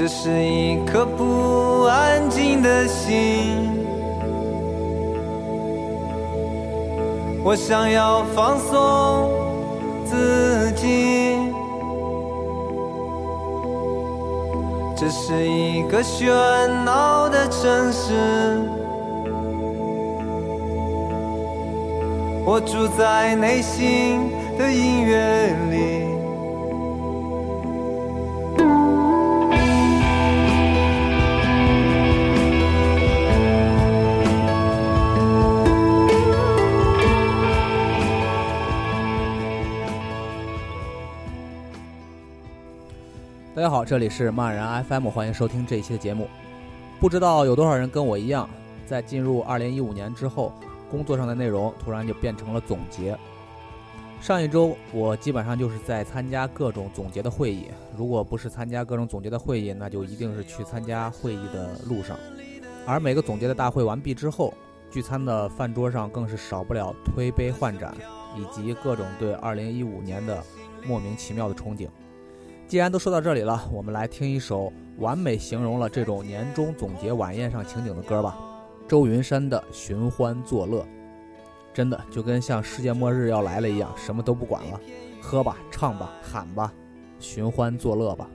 这是一颗不安静的心，我想要放松自己。这是一个喧闹的城市，我住在内心的音乐里。这里是漫然 FM，欢迎收听这一期的节目。不知道有多少人跟我一样，在进入二零一五年之后，工作上的内容突然就变成了总结。上一周我基本上就是在参加各种总结的会议，如果不是参加各种总结的会议，那就一定是去参加会议的路上。而每个总结的大会完毕之后，聚餐的饭桌上更是少不了推杯换盏，以及各种对二零一五年的莫名其妙的憧憬。既然都说到这里了，我们来听一首完美形容了这种年终总结晚宴上情景的歌吧。周云山的《寻欢作乐》，真的就跟像世界末日要来了一样，什么都不管了，喝吧，唱吧，喊吧，寻欢作乐吧。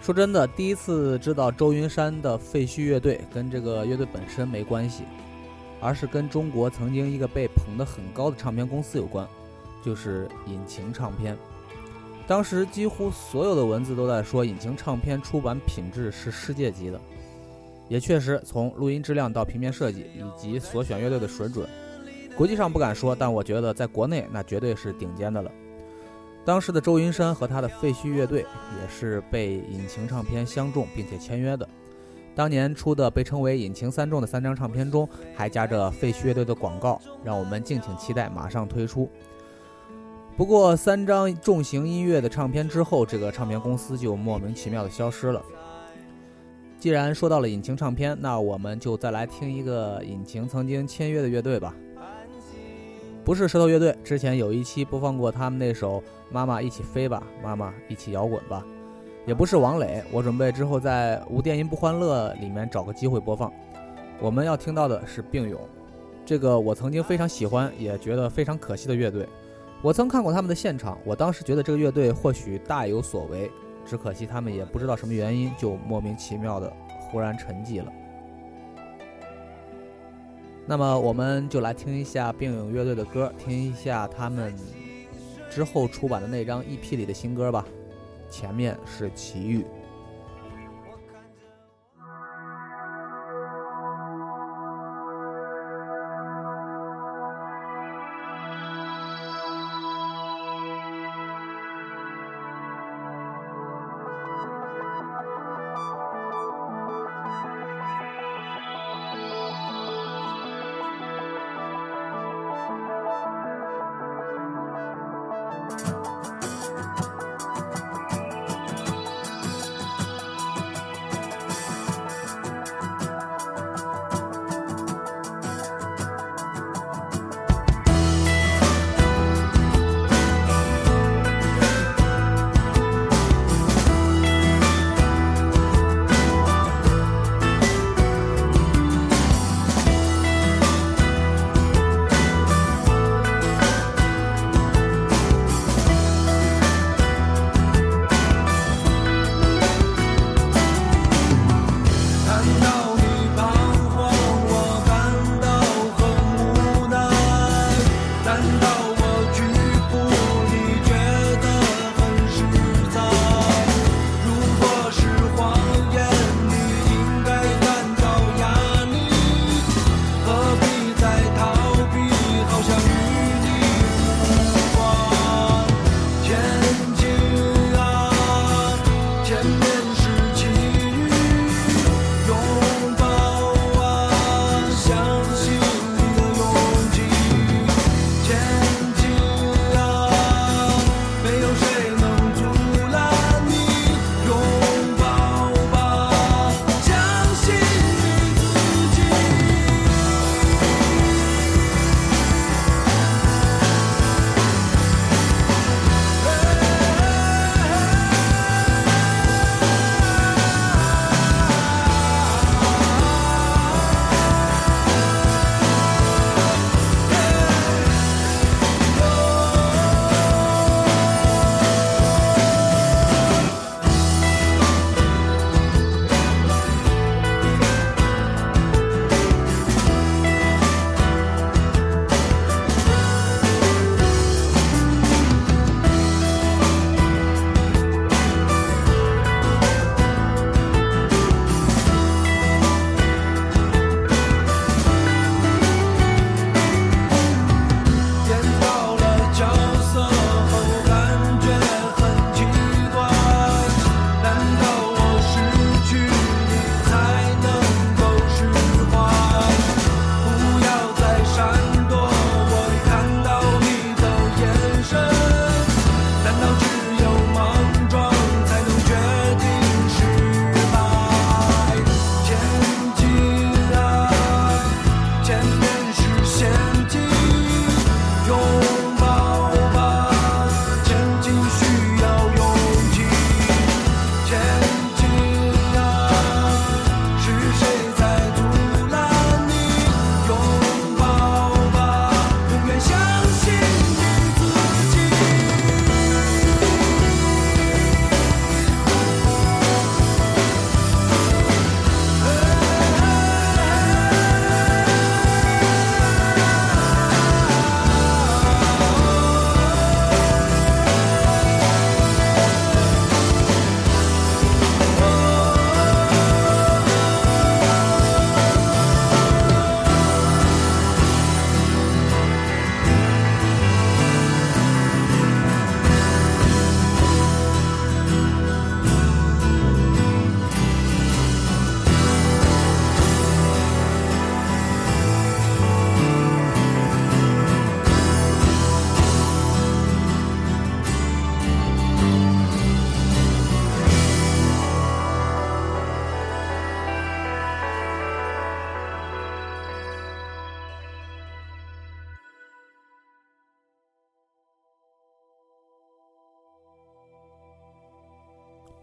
说真的，第一次知道周云山的废墟乐队，跟这个乐队本身没关系，而是跟中国曾经一个被捧得很高的唱片公司有关，就是引擎唱片。当时几乎所有的文字都在说，引擎唱片出版品质是世界级的，也确实从录音质量到平面设计以及所选乐队的水准，国际上不敢说，但我觉得在国内那绝对是顶尖的了。当时的周云山和他的废墟乐队也是被引擎唱片相中并且签约的。当年出的被称为“引擎三重”的三张唱片中，还夹着废墟乐队的广告，让我们敬请期待马上推出。不过，三张重型音乐的唱片之后，这个唱片公司就莫名其妙的消失了。既然说到了引擎唱片，那我们就再来听一个引擎曾经签约的乐队吧。不是舌头乐队，之前有一期播放过他们那首《妈妈一起飞吧，妈妈一起摇滚吧》，也不是王磊，我准备之后在《无电音不欢乐》里面找个机会播放。我们要听到的是病勇，这个我曾经非常喜欢，也觉得非常可惜的乐队。我曾看过他们的现场，我当时觉得这个乐队或许大有所为，只可惜他们也不知道什么原因，就莫名其妙的忽然沉寂了。那么我们就来听一下病友乐队的歌，听一下他们之后出版的那张 EP 里的新歌吧。前面是奇遇。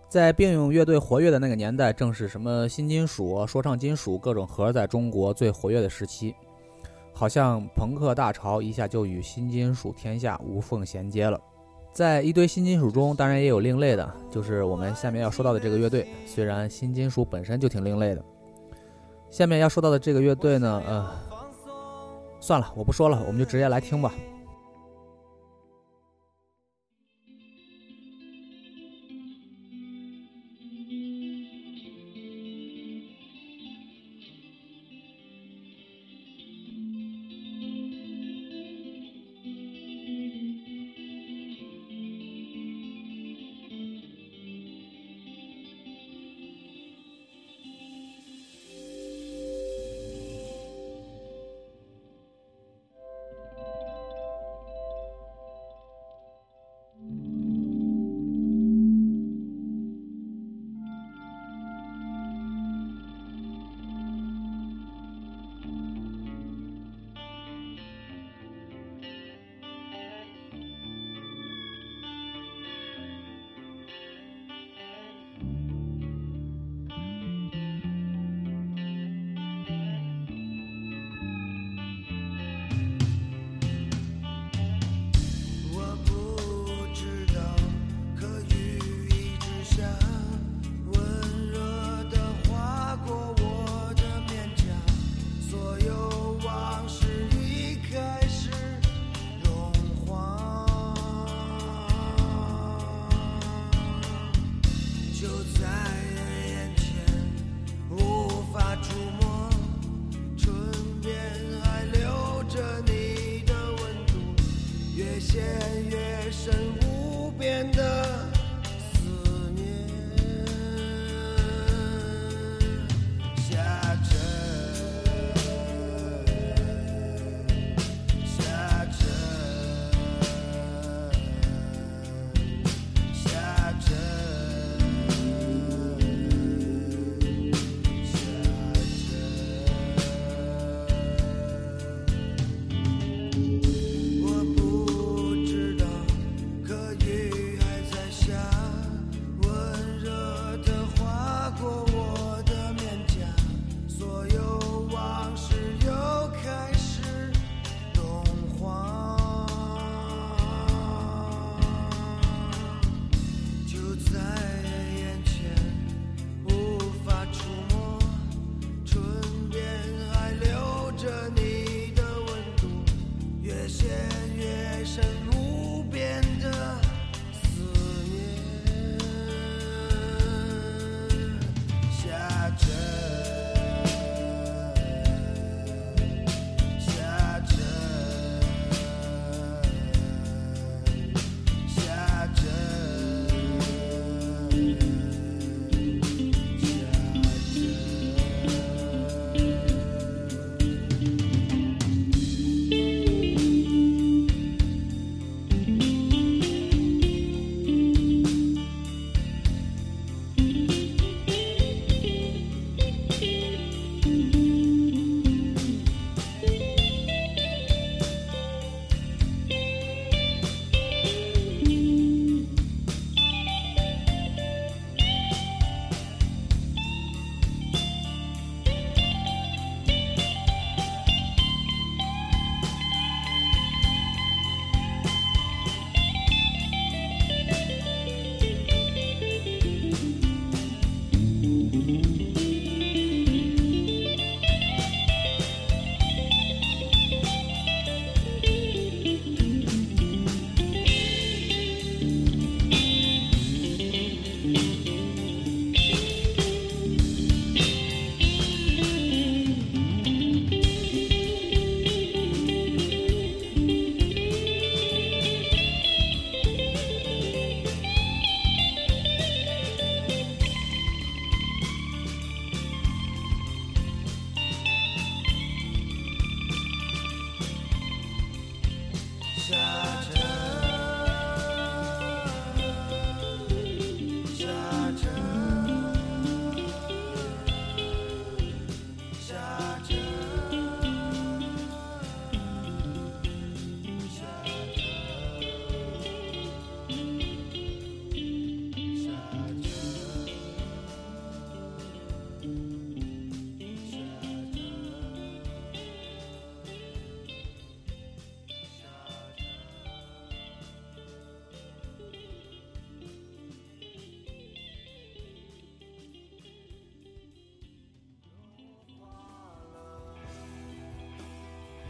在并用乐队活跃的那个年代，正是什么新金属、说唱金属各种核在中国最活跃的时期，好像朋克大潮一下就与新金属天下无缝衔接了。在一堆新金属中，当然也有另类的，就是我们下面要说到的这个乐队。虽然新金属本身就挺另类的，下面要说到的这个乐队呢，呃，算了，我不说了，我们就直接来听吧。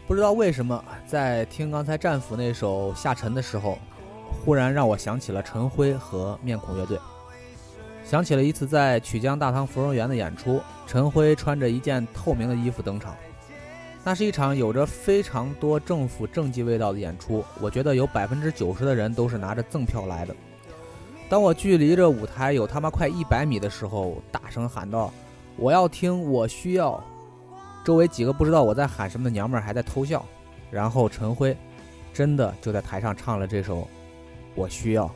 不知道为什么，在听刚才战斧那首《下沉》的时候，忽然让我想起了陈辉和面孔乐队，想起了一次在曲江大唐芙蓉园的演出，陈辉穿着一件透明的衣服登场。那是一场有着非常多政府政绩味道的演出，我觉得有百分之九十的人都是拿着赠票来的。当我距离这舞台有他妈快一百米的时候，大声喊道：“我要听，我需要。”周围几个不知道我在喊什么的娘们儿还在偷笑。然后陈辉真的就在台上唱了这首《我需要》。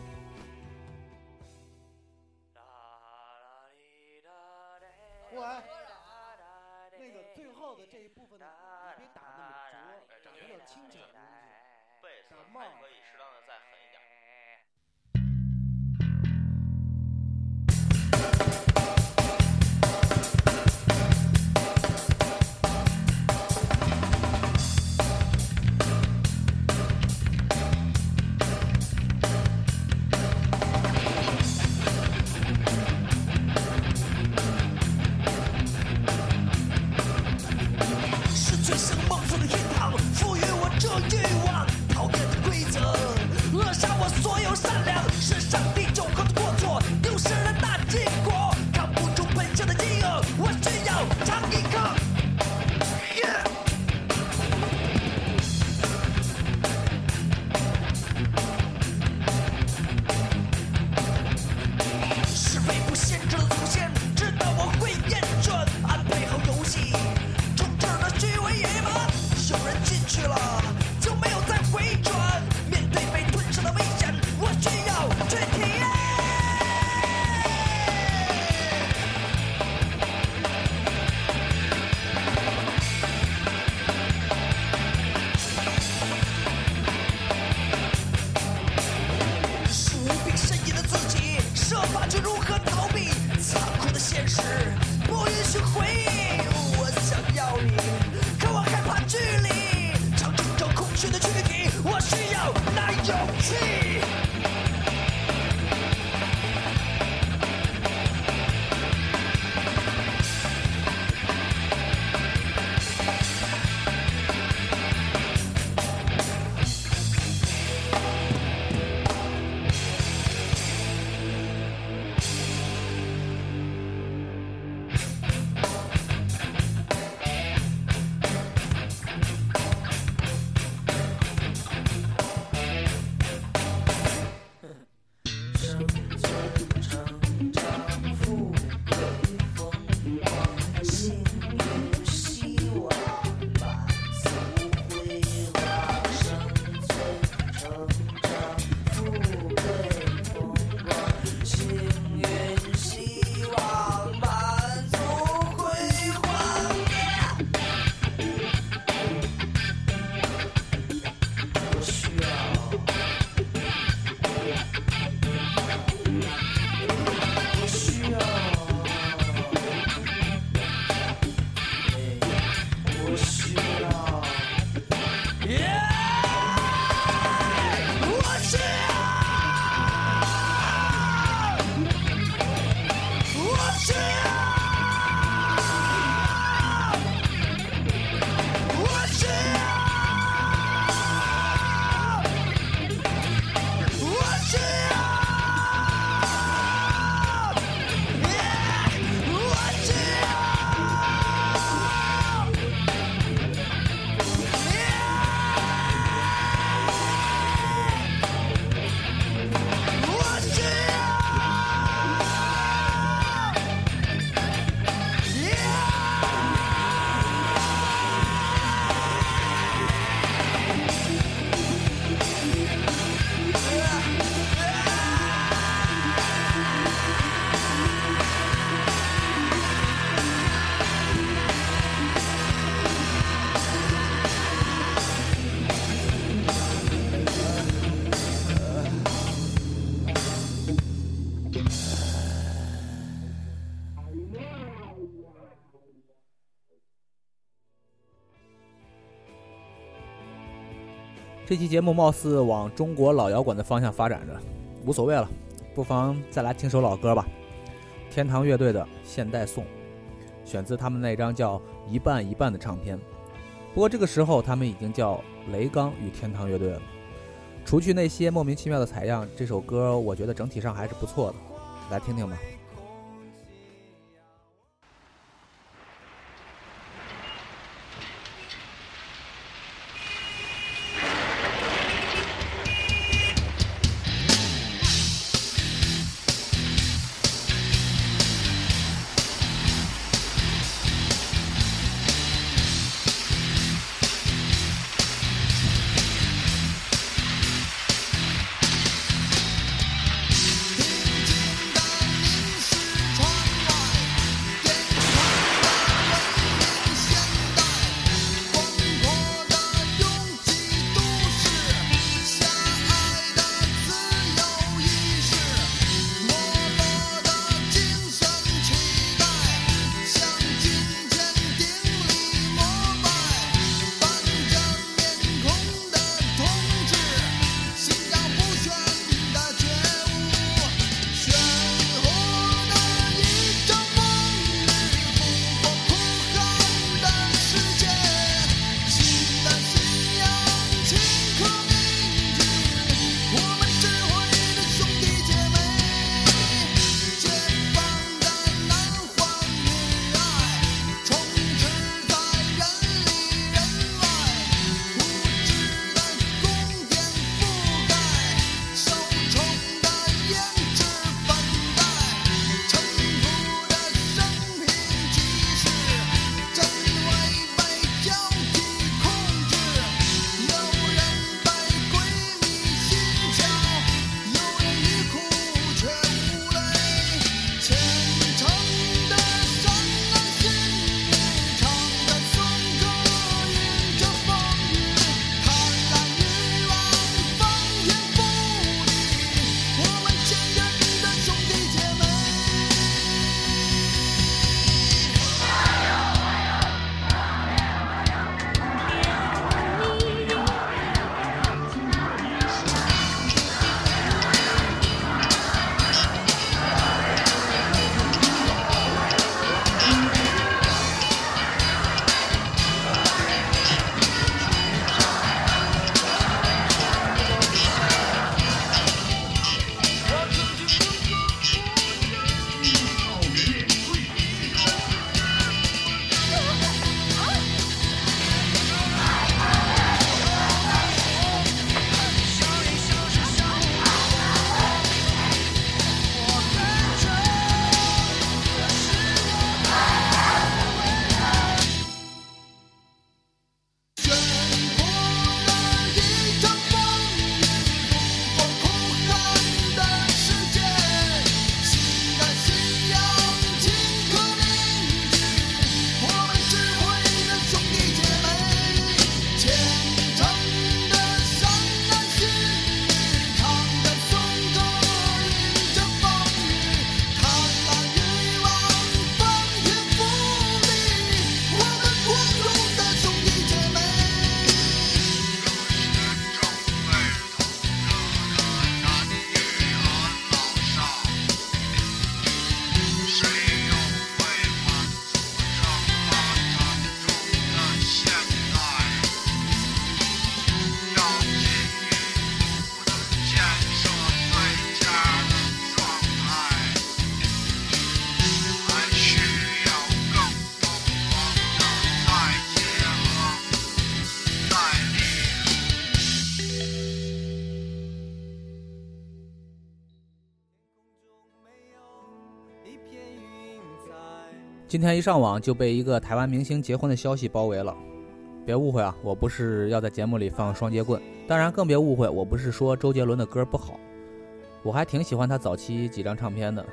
这期节目貌似往中国老摇滚的方向发展着，无所谓了，不妨再来听首老歌吧。天堂乐队的《现代颂》，选自他们那张叫《一半一半》的唱片。不过这个时候他们已经叫雷刚与天堂乐队了。除去那些莫名其妙的采样，这首歌我觉得整体上还是不错的，来听听吧。今天一上网就被一个台湾明星结婚的消息包围了，别误会啊，我不是要在节目里放双截棍，当然更别误会，我不是说周杰伦的歌不好，我还挺喜欢他早期几张唱片的，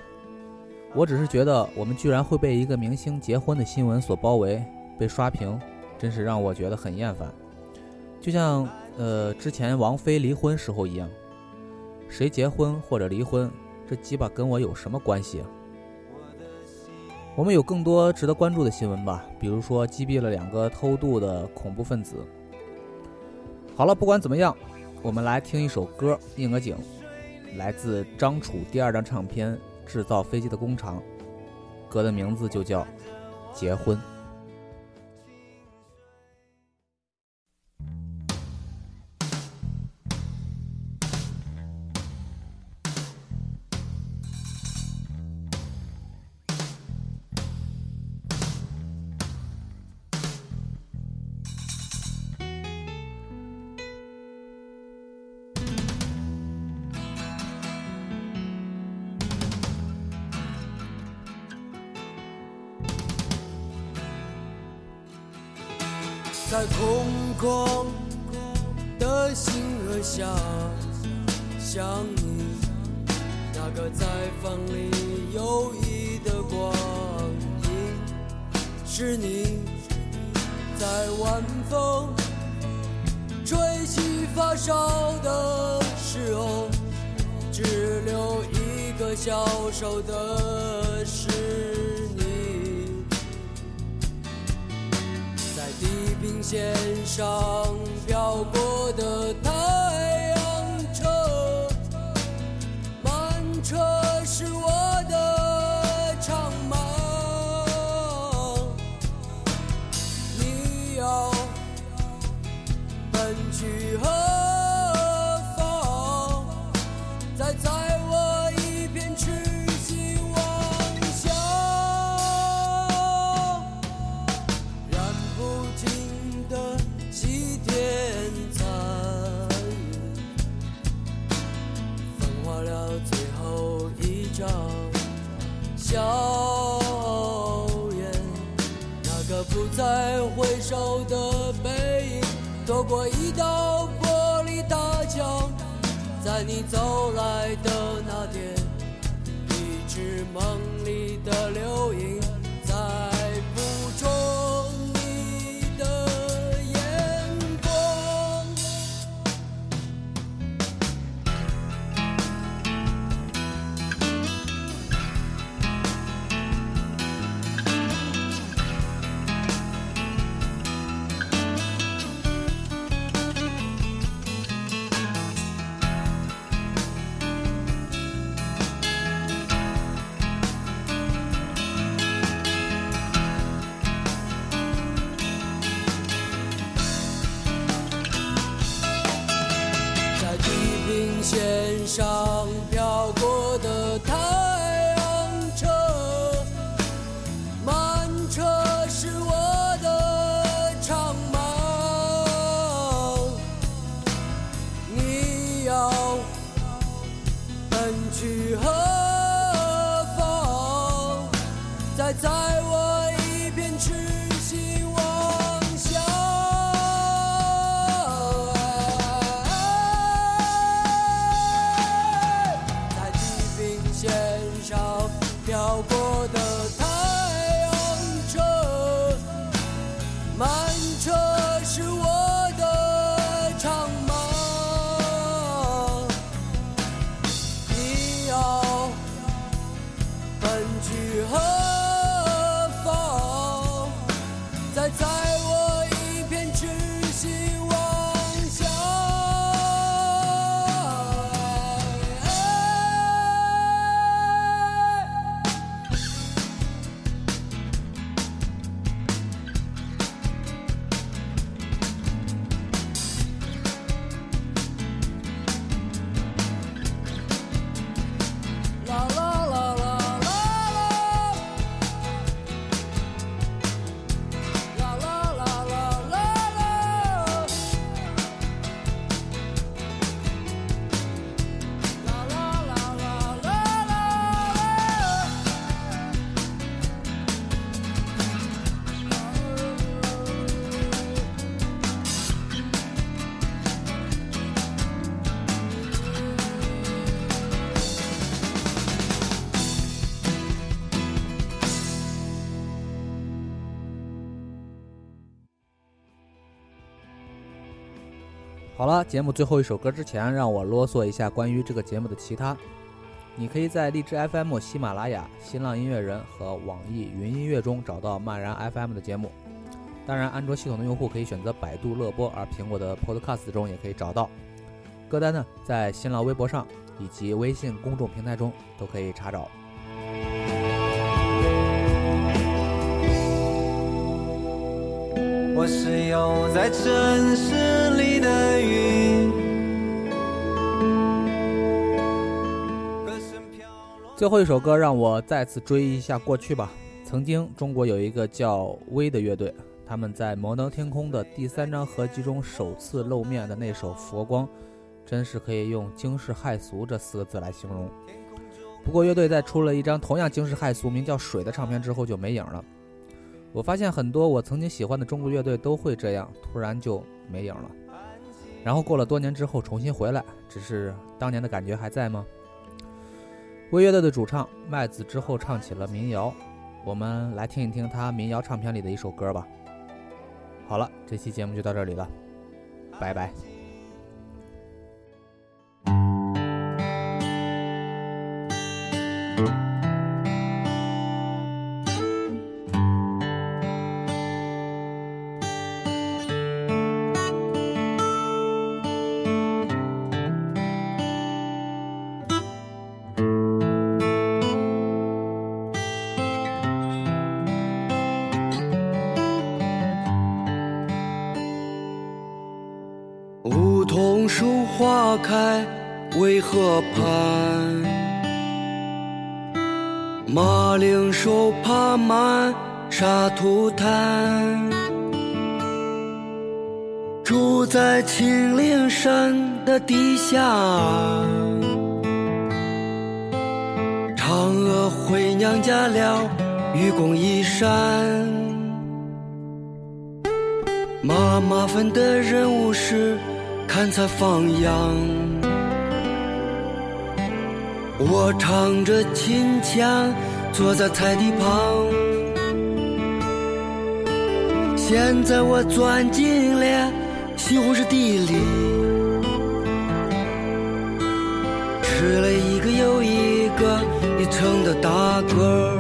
我只是觉得我们居然会被一个明星结婚的新闻所包围，被刷屏，真是让我觉得很厌烦，就像呃之前王菲离婚时候一样，谁结婚或者离婚，这鸡巴跟我有什么关系？我们有更多值得关注的新闻吧，比如说击毙了两个偷渡的恐怖分子。好了，不管怎么样，我们来听一首歌，应个景，来自张楚第二张唱片《制造飞机的工厂》，歌的名字就叫《结婚》。在空旷的星河下想你，那个在风里游弋的光影，是你在晚风吹起发梢的时候，只留一个消瘦的是线上飘过的太阳车，慢车是我线好了，节目最后一首歌之前，让我啰嗦一下关于这个节目的其他。你可以在荔枝 FM、喜马拉雅、新浪音乐人和网易云音乐中找到漫然 FM 的节目。当然，安卓系统的用户可以选择百度乐播，而苹果的 Podcast 中也可以找到。歌单呢，在新浪微博上以及微信公众平台中都可以查找。我是游在城市最后一首歌，让我再次追忆一下过去吧。曾经，中国有一个叫威的乐队，他们在《摩登天空》的第三张合集中首次露面的那首《佛光》，真是可以用惊世骇俗这四个字来形容。不过，乐队在出了一张同样惊世骇俗、名叫《水》的唱片之后就没影了。我发现很多我曾经喜欢的中国乐队都会这样，突然就没影了。然后过了多年之后重新回来，只是当年的感觉还在吗？微乐队的主唱麦子之后唱起了民谣，我们来听一听他民谣唱片里的一首歌吧。好了，这期节目就到这里了，拜拜。树花开为河畔，马铃薯爬满沙土滩。住在青岭山的底下，嫦娥回娘家了，愚公移山。妈妈分的任务是看菜放羊，我唱着秦腔坐在菜地旁。现在我钻进了西红柿地里，吃了一个又一个一称的大个儿。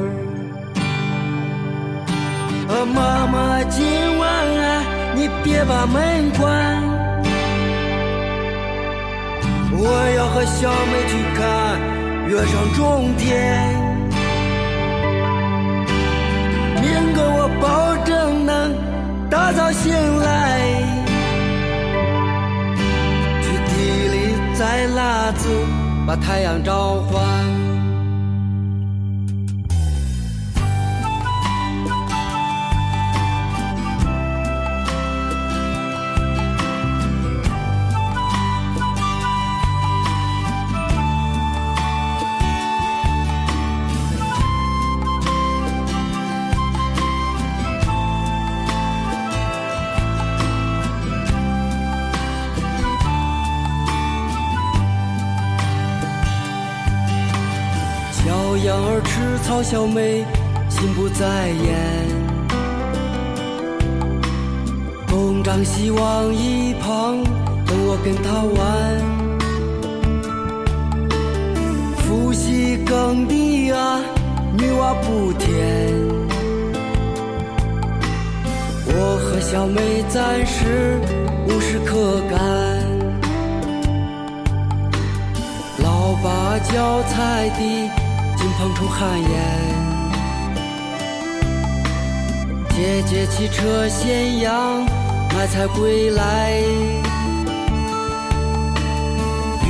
啊，妈妈，今晚啊，你别把门关，我要和小妹去看月上中天。明个我保证能大早醒来，去地里摘辣子，把太阳召唤。小妹心不在焉。东张西望一旁，等我跟他玩。夫妻耕地啊，女娲补天。我和小妹暂时无事可干。老爸脚踩地，金鹏出汗颜。姐姐骑车咸阳，买菜归来。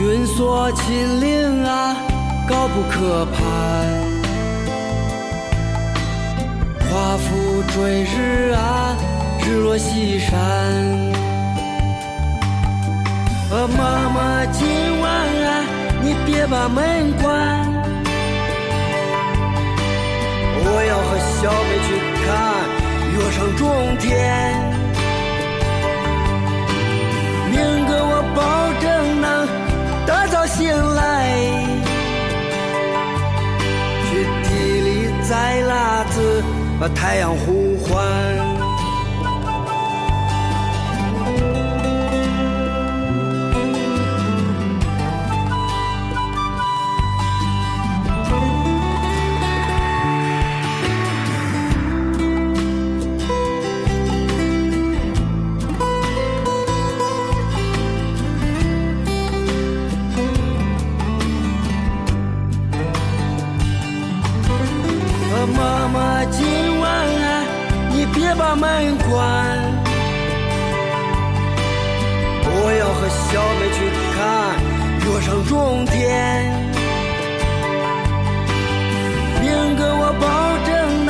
云锁秦岭啊，高不可攀。华府追日啊，日落西山。妈妈，今晚啊，你别把门关，我要和小妹去看月上中天。明个我保证能大早醒来，去地里摘辣子，把太阳呼唤。今晚啊，你别把门关，我要和小妹去看月上中天。明个我保证能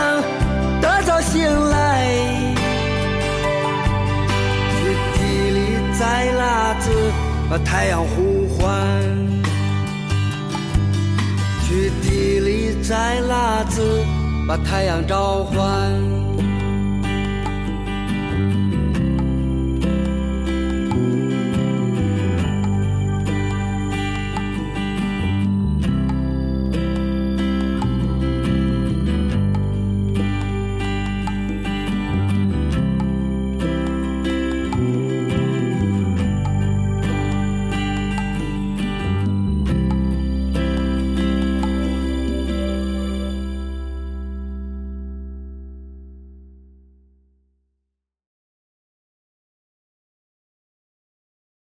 大早醒来，去地里摘辣子，把太阳呼唤。去地里摘辣子，把太阳召唤。